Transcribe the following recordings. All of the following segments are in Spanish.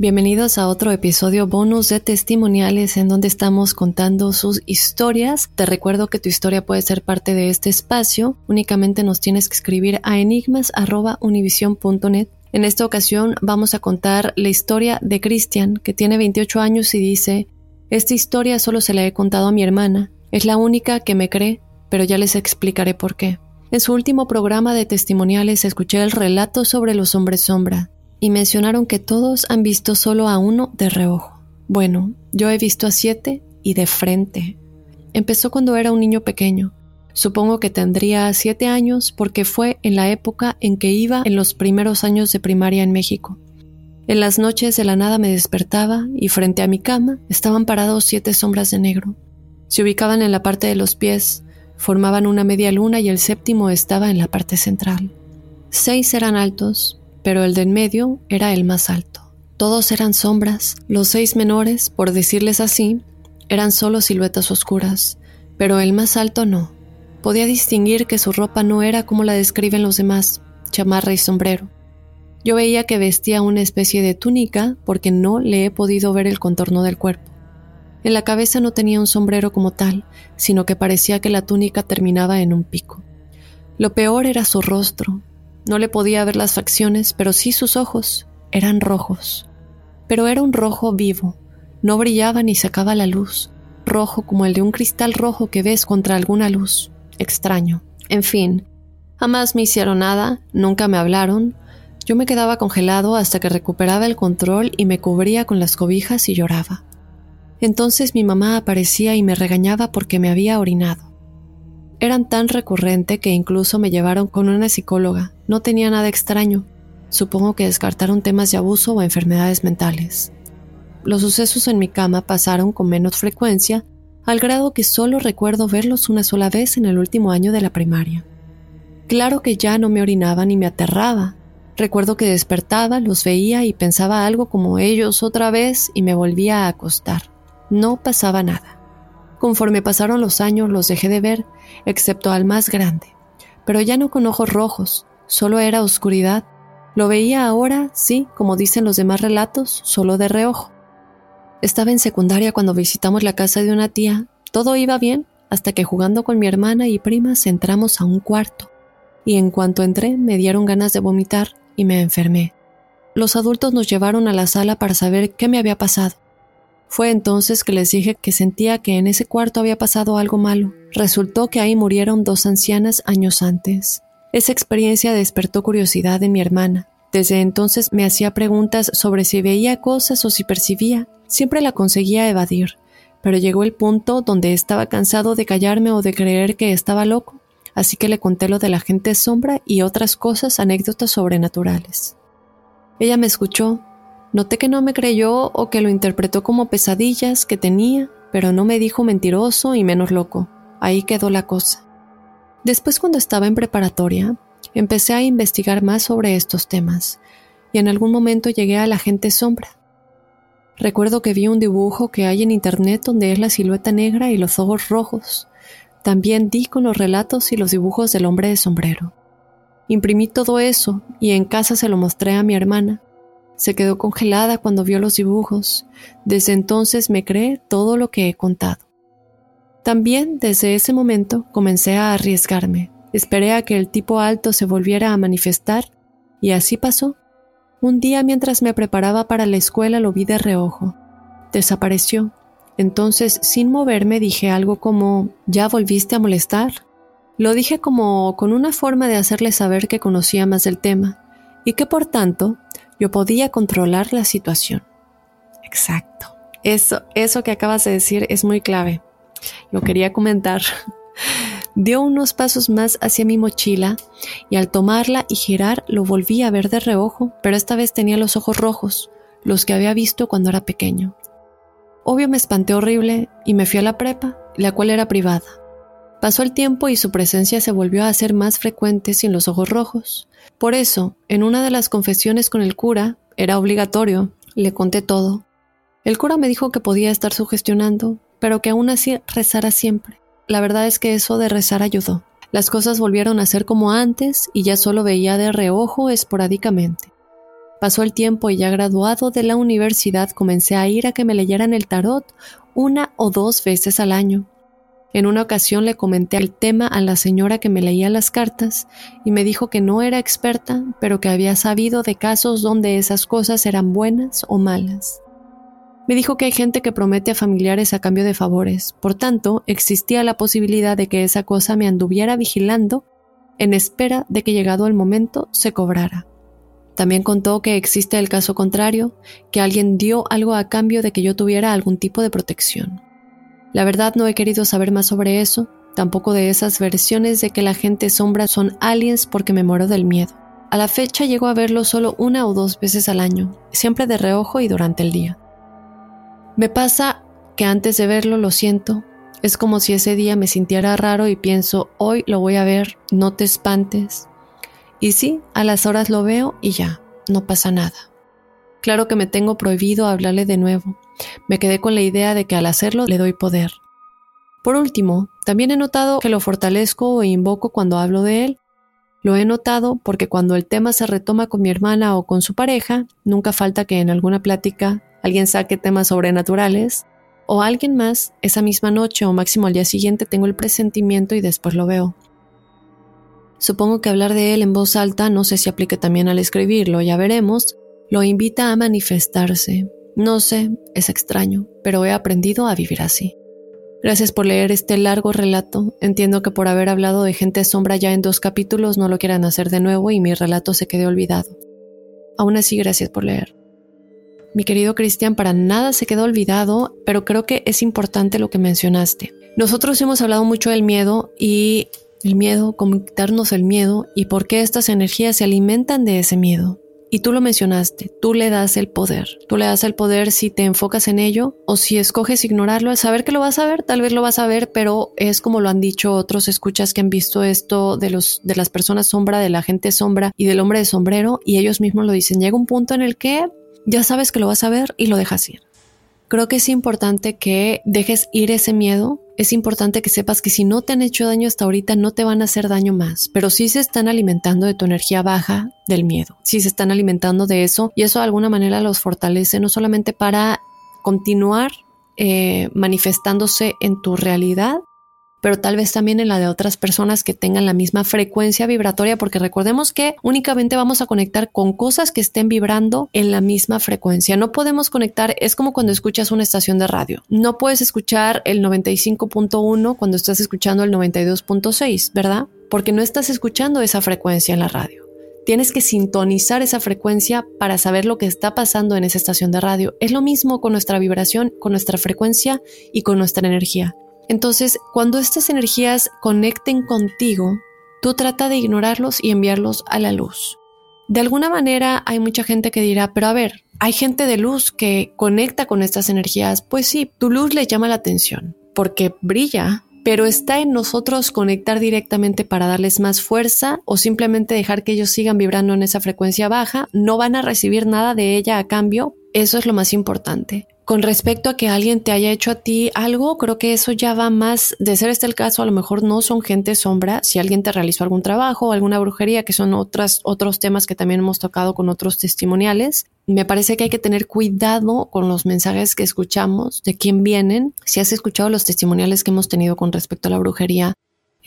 Bienvenidos a otro episodio bonus de testimoniales en donde estamos contando sus historias. Te recuerdo que tu historia puede ser parte de este espacio. Únicamente nos tienes que escribir a enigmas.univision.net. En esta ocasión vamos a contar la historia de Cristian, que tiene 28 años y dice, esta historia solo se la he contado a mi hermana. Es la única que me cree, pero ya les explicaré por qué. En su último programa de testimoniales escuché el relato sobre los hombres sombra y mencionaron que todos han visto solo a uno de reojo. Bueno, yo he visto a siete y de frente. Empezó cuando era un niño pequeño. Supongo que tendría siete años porque fue en la época en que iba en los primeros años de primaria en México. En las noches de la nada me despertaba y frente a mi cama estaban parados siete sombras de negro. Se ubicaban en la parte de los pies, formaban una media luna y el séptimo estaba en la parte central. Seis eran altos, pero el de en medio era el más alto. Todos eran sombras, los seis menores, por decirles así, eran solo siluetas oscuras, pero el más alto no. Podía distinguir que su ropa no era como la describen los demás, chamarra y sombrero. Yo veía que vestía una especie de túnica porque no le he podido ver el contorno del cuerpo. En la cabeza no tenía un sombrero como tal, sino que parecía que la túnica terminaba en un pico. Lo peor era su rostro. No le podía ver las facciones, pero sí sus ojos. Eran rojos. Pero era un rojo vivo. No brillaba ni sacaba la luz. Rojo como el de un cristal rojo que ves contra alguna luz. Extraño. En fin, jamás me hicieron nada, nunca me hablaron. Yo me quedaba congelado hasta que recuperaba el control y me cubría con las cobijas y lloraba. Entonces mi mamá aparecía y me regañaba porque me había orinado. Eran tan recurrente que incluso me llevaron con una psicóloga. No tenía nada extraño. Supongo que descartaron temas de abuso o enfermedades mentales. Los sucesos en mi cama pasaron con menos frecuencia, al grado que solo recuerdo verlos una sola vez en el último año de la primaria. Claro que ya no me orinaba ni me aterraba. Recuerdo que despertaba, los veía y pensaba algo como ellos otra vez y me volvía a acostar. No pasaba nada. Conforme pasaron los años los dejé de ver, excepto al más grande, pero ya no con ojos rojos, solo era oscuridad. Lo veía ahora, sí, como dicen los demás relatos, solo de reojo. Estaba en secundaria cuando visitamos la casa de una tía. Todo iba bien hasta que jugando con mi hermana y primas entramos a un cuarto. Y en cuanto entré me dieron ganas de vomitar y me enfermé. Los adultos nos llevaron a la sala para saber qué me había pasado. Fue entonces que les dije que sentía que en ese cuarto había pasado algo malo. Resultó que ahí murieron dos ancianas años antes. Esa experiencia despertó curiosidad en mi hermana. Desde entonces me hacía preguntas sobre si veía cosas o si percibía. Siempre la conseguía evadir, pero llegó el punto donde estaba cansado de callarme o de creer que estaba loco, así que le conté lo de la gente sombra y otras cosas, anécdotas sobrenaturales. Ella me escuchó, noté que no me creyó o que lo interpretó como pesadillas que tenía, pero no me dijo mentiroso y menos loco. Ahí quedó la cosa. Después cuando estaba en preparatoria, empecé a investigar más sobre estos temas, y en algún momento llegué a la gente sombra. Recuerdo que vi un dibujo que hay en internet donde es la silueta negra y los ojos rojos. También di con los relatos y los dibujos del hombre de sombrero. Imprimí todo eso y en casa se lo mostré a mi hermana. Se quedó congelada cuando vio los dibujos. Desde entonces me cree todo lo que he contado. También desde ese momento comencé a arriesgarme. Esperé a que el tipo alto se volviera a manifestar y así pasó. Un día mientras me preparaba para la escuela lo vi de reojo. Desapareció. Entonces, sin moverme, dije algo como ¿Ya volviste a molestar? Lo dije como con una forma de hacerle saber que conocía más del tema y que por tanto yo podía controlar la situación. Exacto. Eso, eso que acabas de decir es muy clave. Lo quería comentar. Dio unos pasos más hacia mi mochila y al tomarla y girar lo volví a ver de reojo, pero esta vez tenía los ojos rojos, los que había visto cuando era pequeño. Obvio me espanté horrible y me fui a la prepa, la cual era privada. Pasó el tiempo y su presencia se volvió a hacer más frecuente sin los ojos rojos. Por eso, en una de las confesiones con el cura, era obligatorio, le conté todo. El cura me dijo que podía estar sugestionando, pero que aún así rezara siempre. La verdad es que eso de rezar ayudó. Las cosas volvieron a ser como antes y ya solo veía de reojo esporádicamente. Pasó el tiempo y ya graduado de la universidad comencé a ir a que me leyeran el tarot una o dos veces al año. En una ocasión le comenté el tema a la señora que me leía las cartas y me dijo que no era experta, pero que había sabido de casos donde esas cosas eran buenas o malas. Me dijo que hay gente que promete a familiares a cambio de favores, por tanto, existía la posibilidad de que esa cosa me anduviera vigilando en espera de que llegado el momento se cobrara. También contó que existe el caso contrario, que alguien dio algo a cambio de que yo tuviera algún tipo de protección. La verdad no he querido saber más sobre eso, tampoco de esas versiones de que la gente sombra son aliens porque me muero del miedo. A la fecha llego a verlo solo una o dos veces al año, siempre de reojo y durante el día. Me pasa que antes de verlo lo siento. Es como si ese día me sintiera raro y pienso, hoy lo voy a ver, no te espantes. Y sí, a las horas lo veo y ya, no pasa nada. Claro que me tengo prohibido hablarle de nuevo. Me quedé con la idea de que al hacerlo le doy poder. Por último, también he notado que lo fortalezco o invoco cuando hablo de él. Lo he notado porque cuando el tema se retoma con mi hermana o con su pareja, nunca falta que en alguna plática alguien saque temas sobrenaturales, o alguien más, esa misma noche o máximo al día siguiente tengo el presentimiento y después lo veo. Supongo que hablar de él en voz alta, no sé si aplique también al escribirlo, ya veremos, lo invita a manifestarse. No sé, es extraño, pero he aprendido a vivir así. Gracias por leer este largo relato. Entiendo que por haber hablado de gente sombra ya en dos capítulos no lo quieran hacer de nuevo y mi relato se quede olvidado. Aún así, gracias por leer. Mi querido Cristian, para nada se quedó olvidado, pero creo que es importante lo que mencionaste. Nosotros hemos hablado mucho del miedo y el miedo, cómo quitarnos el miedo y por qué estas energías se alimentan de ese miedo. Y tú lo mencionaste, tú le das el poder. Tú le das el poder si te enfocas en ello o si escoges ignorarlo, al saber que lo vas a ver, tal vez lo vas a ver, pero es como lo han dicho otros escuchas que han visto esto de los de las personas sombra, de la gente sombra y del hombre de sombrero y ellos mismos lo dicen. Llega un punto en el que ya sabes que lo vas a ver y lo dejas ir. Creo que es importante que dejes ir ese miedo. Es importante que sepas que si no te han hecho daño hasta ahorita, no te van a hacer daño más, pero sí se están alimentando de tu energía baja del miedo. Sí se están alimentando de eso y eso de alguna manera los fortalece, no solamente para continuar eh, manifestándose en tu realidad, pero tal vez también en la de otras personas que tengan la misma frecuencia vibratoria, porque recordemos que únicamente vamos a conectar con cosas que estén vibrando en la misma frecuencia. No podemos conectar, es como cuando escuchas una estación de radio. No puedes escuchar el 95.1 cuando estás escuchando el 92.6, ¿verdad? Porque no estás escuchando esa frecuencia en la radio. Tienes que sintonizar esa frecuencia para saber lo que está pasando en esa estación de radio. Es lo mismo con nuestra vibración, con nuestra frecuencia y con nuestra energía. Entonces, cuando estas energías conecten contigo, tú trata de ignorarlos y enviarlos a la luz. De alguna manera hay mucha gente que dirá, pero a ver, hay gente de luz que conecta con estas energías. Pues sí, tu luz le llama la atención porque brilla, pero está en nosotros conectar directamente para darles más fuerza o simplemente dejar que ellos sigan vibrando en esa frecuencia baja. No van a recibir nada de ella a cambio. Eso es lo más importante. Con respecto a que alguien te haya hecho a ti algo, creo que eso ya va más, de ser este el caso, a lo mejor no son gente sombra, si alguien te realizó algún trabajo o alguna brujería, que son otros temas que también hemos tocado con otros testimoniales. Me parece que hay que tener cuidado con los mensajes que escuchamos, de quién vienen. Si has escuchado los testimoniales que hemos tenido con respecto a la brujería,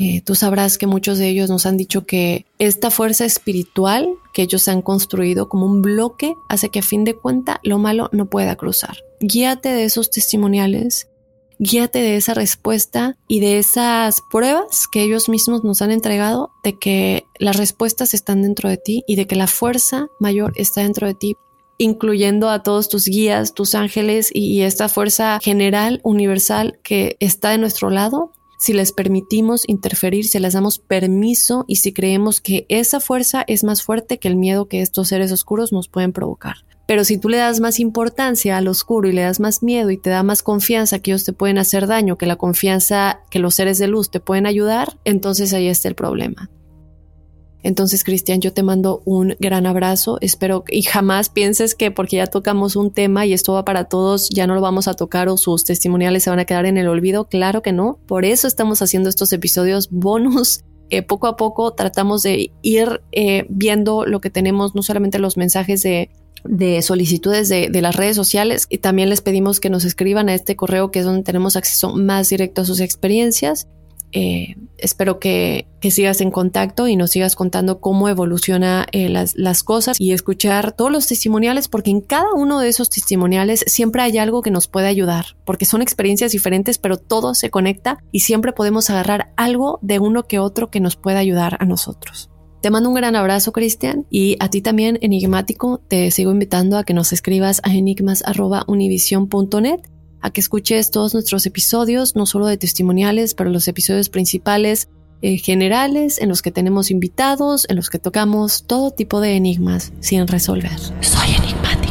eh, tú sabrás que muchos de ellos nos han dicho que esta fuerza espiritual que ellos han construido como un bloque hace que a fin de cuenta lo malo no pueda cruzar. Guíate de esos testimoniales, guíate de esa respuesta y de esas pruebas que ellos mismos nos han entregado de que las respuestas están dentro de ti y de que la fuerza mayor está dentro de ti incluyendo a todos tus guías, tus ángeles y, esta fuerza general, universal que está de nuestro lado si les permitimos interferir, si les damos permiso y si creemos que esa fuerza es más fuerte que el miedo que estos seres oscuros nos pueden provocar. Pero si tú le das más importancia al oscuro y le das más miedo y te da más confianza que ellos te pueden hacer daño, que la confianza que los seres de luz te pueden ayudar, entonces ahí está el problema. Entonces, Cristian, yo te mando un gran abrazo. Espero y jamás pienses que porque ya tocamos un tema y esto va para todos, ya no lo vamos a tocar o sus testimoniales se van a quedar en el olvido. Claro que no. Por eso estamos haciendo estos episodios bonus. poco a poco tratamos de ir eh, viendo lo que tenemos, no solamente los mensajes de, solicitudes de, de, las redes sociales y también les pedimos que nos escriban a este correo que es donde tenemos acceso más directo a sus experiencias eh, espero que, sigas en contacto y nos sigas contando cómo evoluciona eh, las, las, cosas y escuchar todos los testimoniales, porque en cada uno de esos testimoniales siempre hay algo que nos puede ayudar, porque son experiencias diferentes, pero todo se conecta y siempre podemos agarrar algo de uno que otro que nos pueda ayudar a nosotros. Te mando un gran abrazo, Cristian, y a ti también, enigmático, te sigo invitando a que nos escribas a enigmas.univision.net a que escuches todos nuestros episodios, no solo de testimoniales, pero los episodios principales eh, generales en los que tenemos invitados, en los que tocamos todo tipo de enigmas sin resolver. Soy enigmático.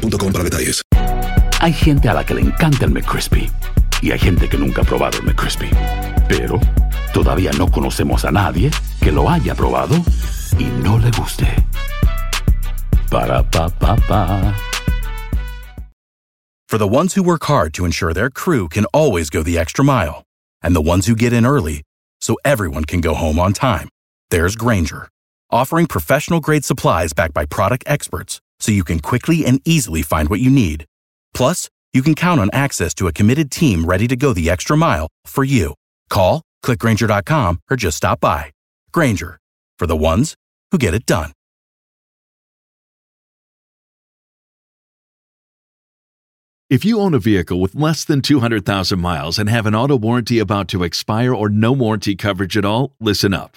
boostmobile para detalles. Hay gente a la que le encanta el McCrispy y hay gente que nunca ha probado el McCrispy. Pero todavía no conocemos a nadie que lo haya probado y no le guste. Para pa pa pa. For the ones who work hard to ensure their crew can always go the extra mile, and the ones who get in early so everyone can go home on time, there's Granger, offering professional grade supplies backed by product experts so you can quickly and easily find what you need. Plus, you can count on access to a committed team ready to go the extra mile for you. Call, clickgranger.com, or just stop by. Granger, for the ones who get it done. If you own a vehicle with less than 200,000 miles and have an auto warranty about to expire or no warranty coverage at all, listen up.